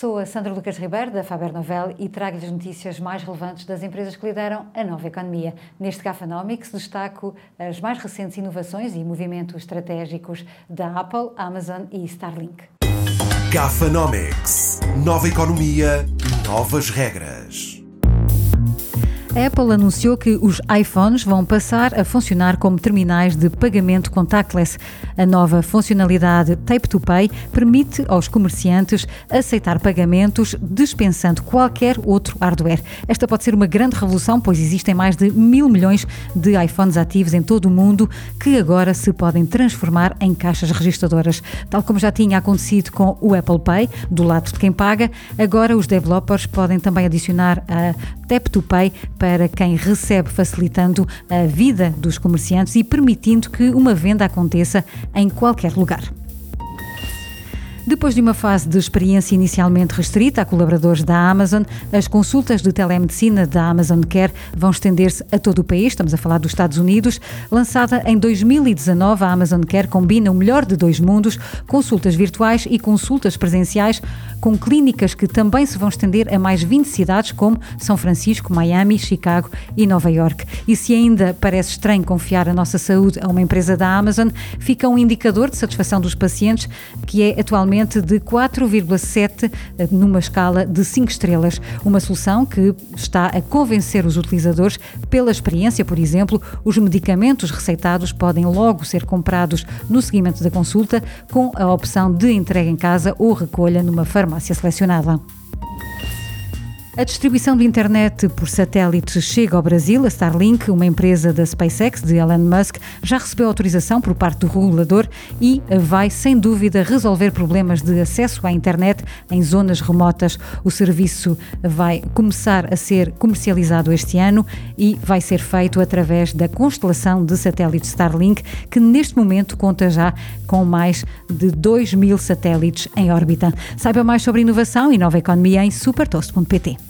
Sou a Sandra Lucas Ribeiro, da Faber Novel, e trago-lhes as notícias mais relevantes das empresas que lideram a nova economia. Neste Gafanomics destaco as mais recentes inovações e movimentos estratégicos da Apple, Amazon e Starlink. Gafanomics. Nova economia, novas regras. A Apple anunciou que os iPhones vão passar a funcionar como terminais de pagamento contactless. A nova funcionalidade Tape to Pay permite aos comerciantes aceitar pagamentos dispensando qualquer outro hardware. Esta pode ser uma grande revolução, pois existem mais de mil milhões de iPhones ativos em todo o mundo que agora se podem transformar em caixas registradoras. Tal como já tinha acontecido com o Apple Pay, do lado de quem paga, agora os developers podem também adicionar a Tap to Pay para quem recebe, facilitando a vida dos comerciantes e permitindo que uma venda aconteça em qualquer lugar. Depois de uma fase de experiência inicialmente restrita a colaboradores da Amazon, as consultas de telemedicina da Amazon Care vão estender-se a todo o país. Estamos a falar dos Estados Unidos. Lançada em 2019, a Amazon Care combina o melhor de dois mundos: consultas virtuais e consultas presenciais, com clínicas que também se vão estender a mais 20 cidades, como São Francisco, Miami, Chicago e Nova York. E se ainda parece estranho confiar a nossa saúde a uma empresa da Amazon, fica um indicador de satisfação dos pacientes, que é atualmente de 4,7 eh, numa escala de 5 estrelas. Uma solução que está a convencer os utilizadores pela experiência, por exemplo, os medicamentos receitados podem logo ser comprados no seguimento da consulta com a opção de entrega em casa ou recolha numa farmácia selecionada. A distribuição de internet por satélite chega ao Brasil. A Starlink, uma empresa da SpaceX de Elon Musk, já recebeu autorização por parte do regulador e vai, sem dúvida, resolver problemas de acesso à internet em zonas remotas. O serviço vai começar a ser comercializado este ano e vai ser feito através da constelação de satélites Starlink, que neste momento conta já com mais de 2 mil satélites em órbita. Saiba mais sobre inovação e nova economia em supertoast.pt.